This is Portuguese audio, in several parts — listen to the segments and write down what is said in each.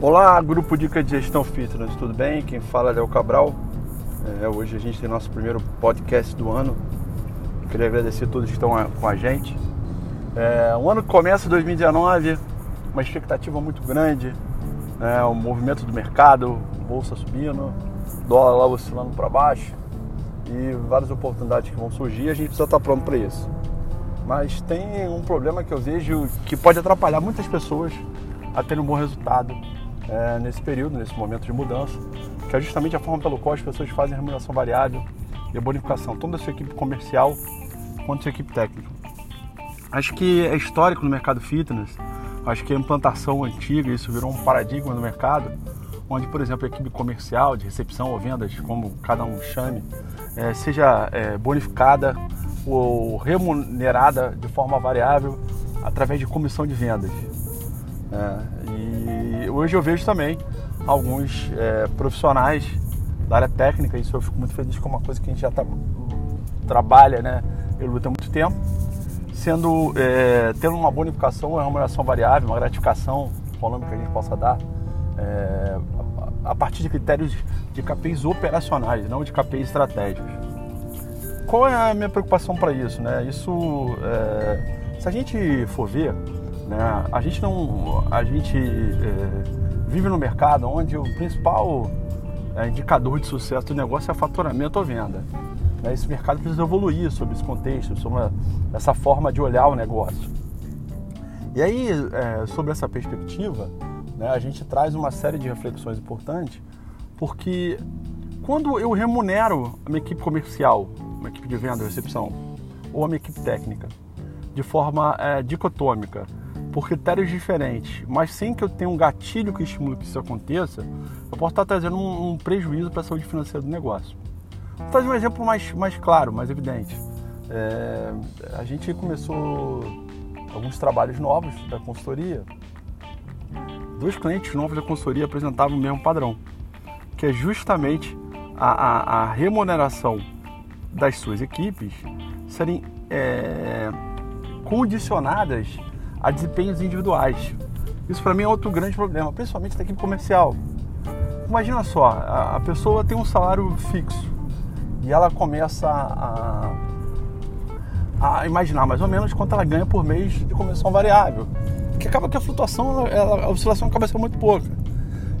Olá, grupo Dica de Gestão Fitness, tudo bem? Quem fala é Léo Cabral. É, hoje a gente tem nosso primeiro podcast do ano. Queria agradecer a todos que estão com a gente. É, um ano que começa 2019, uma expectativa muito grande, né? o movimento do mercado, bolsa subindo, dólar lá oscilando para baixo e várias oportunidades que vão surgir. A gente precisa estar pronto para isso. Mas tem um problema que eu vejo que pode atrapalhar muitas pessoas a terem um bom resultado é, nesse período, nesse momento de mudança, que é justamente a forma pelo qual as pessoas fazem a remuneração variável e a bonificação, tanto da sua equipe comercial quanto da sua equipe técnica. Acho que é histórico no mercado fitness, acho que a implantação antiga, isso virou um paradigma no mercado, onde, por exemplo, a equipe comercial, de recepção ou vendas, como cada um chame, é, seja é, bonificada ou remunerada de forma variável através de comissão de vendas. É, e hoje eu vejo também alguns é, profissionais da área técnica, isso eu fico muito feliz com uma coisa que a gente já tá, trabalha, né? Eu luto há muito tempo, sendo é, tendo uma bonificação, uma remuneração variável, uma gratificação, nome que a gente possa dar, é, a partir de critérios de KPIs operacionais, não de KPIs estratégicos. Qual é a minha preocupação para isso? Né? Isso, é, se a gente for ver, né? A gente não, a gente é, vive no mercado onde o principal é, indicador de sucesso do negócio é faturamento ou venda. Né? Esse mercado precisa evoluir sobre esse contexto, sobre essa forma de olhar o negócio. E aí, é, sobre essa perspectiva, né, a gente traz uma série de reflexões importantes, porque quando eu remunero a minha equipe comercial, uma equipe de venda e recepção, ou a minha equipe técnica, de forma é, dicotômica, por critérios diferentes, mas sem que eu tenha um gatilho que estimule que isso aconteça, eu posso estar trazendo um, um prejuízo para a saúde financeira do negócio. Vou trazer um exemplo mais, mais claro, mais evidente. É, a gente começou alguns trabalhos novos da consultoria. Dois clientes novos da consultoria apresentavam o mesmo padrão, que é justamente a, a, a remuneração das suas equipes serem é, condicionadas a desempenhos individuais. Isso para mim é outro grande problema, principalmente da equipe comercial. Imagina só, a, pessoa tem um salário fixo e ela começa a, a imaginar mais ou menos quanto ela ganha por mês de comissão variável, que acaba que a flutuação, ela, a oscilação acaba sendo muito pouca.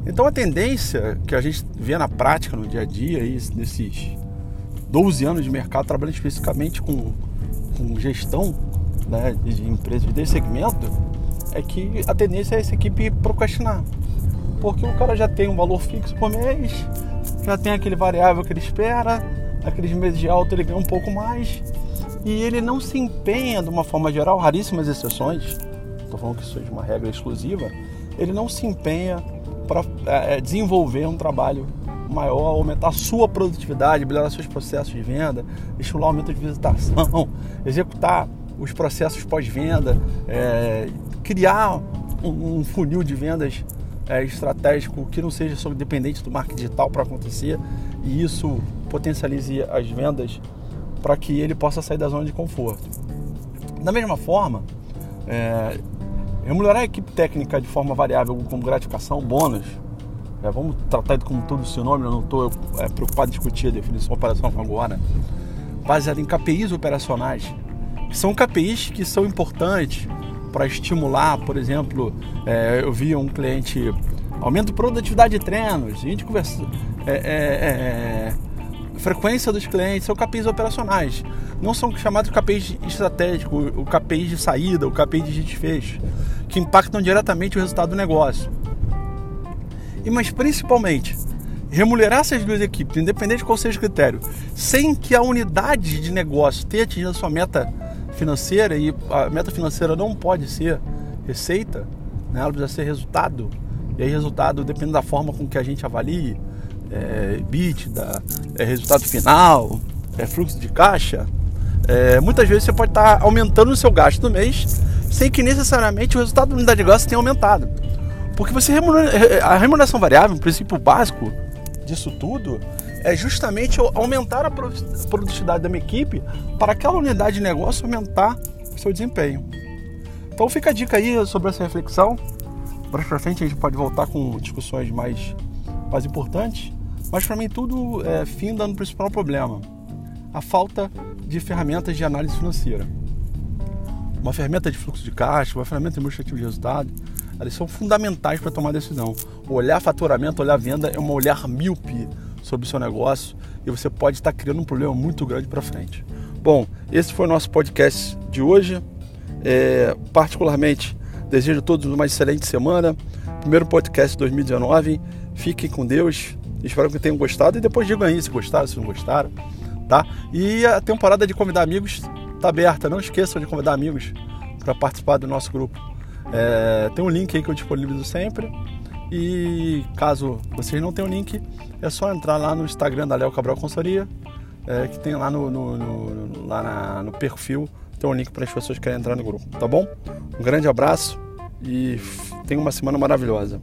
Então a tendência que a gente vê na prática, no dia a dia, aí, nesses 12 anos de mercado, trabalhando especificamente com, com gestão, né, de empresas desse segmento, é que a tendência é essa equipe procrastinar. Porque o cara já tem um valor fixo por mês, já tem aquele variável que ele espera, aqueles meses de alta ele ganha um pouco mais, e ele não se empenha de uma forma geral, raríssimas exceções, estou falando que isso é uma regra exclusiva, ele não se empenha para é, é, desenvolver um trabalho maior, aumentar a sua produtividade, melhorar seus processos de venda, estimular o aumento de visitação, executar os processos pós-venda, é, criar um, um, funil de vendas é, estratégico que não seja só dependente do marketing digital para acontecer e isso potencialize as vendas para que ele possa sair da zona de conforto. Da mesma forma, é, remunerar a equipe técnica de forma variável como gratificação, bônus, é, vamos tratar como todo o seu nome, eu não estou é, preocupado em discutir a definição operacional agora, baseado em KPIs operacionais são KPIs que são importantes para estimular, por exemplo, é, eu vi um cliente aumento de produtividade de treinos, a gente conversa, é, é, é, frequência dos clientes, são KPIs operacionais, não são chamados KPIs estratégicos, o KPIs de saída, o KPIs de desfecho, que impactam diretamente o resultado do negócio. E mas principalmente remunerar essas duas equipes, independente de qual seja o critério, sem que a unidade de negócio tenha atingido a sua meta financeira e a meta financeira não pode ser receita, né? ela precisa ser resultado. E aí resultado depende da forma com que a gente avalie, é, bit, da, é resultado final, é fluxo de caixa. É, muitas vezes você pode estar aumentando o seu gasto no mês sem que necessariamente o resultado da unidade de negócio tenha aumentado. Porque você remunera, a remuneração variável, o princípio básico disso tudo, é justamente aumentar a produtividade da minha equipe para aquela unidade de negócio aumentar o seu desempenho. Então fica a dica aí sobre essa reflexão. Mais pra frente a gente pode voltar com discussões mais, mais importantes, mas para mim tudo é, finda no principal problema: a falta de ferramentas de análise financeira. Uma ferramenta de fluxo de caixa, uma ferramenta administrativa de resultado, elas são fundamentais para tomar decisão. O olhar faturamento, olhar venda é um olhar míope sobre o seu negócio e você pode estar criando um problema muito grande para frente. Bom, esse foi o nosso podcast de hoje. É, particularmente, desejo a todos uma excelente semana. Primeiro podcast de 2019. Fiquem com Deus. Espero que tenham gostado. E depois digam aí se gostaram, se não gostaram. Tá? E a temporada de convidar amigos está aberta. Não esqueçam de convidar amigos para participar do nosso grupo. É, tem um link aí que eu disponibilizo sempre. E caso vocês não tenham link, é só entrar lá no Instagram da Léo Cabral Consultoria, é, que tem lá no, no, no lá na, no perfil, tem um link para as pessoas que querem entrar no grupo, tá bom? Um grande abraço e tenha uma semana maravilhosa.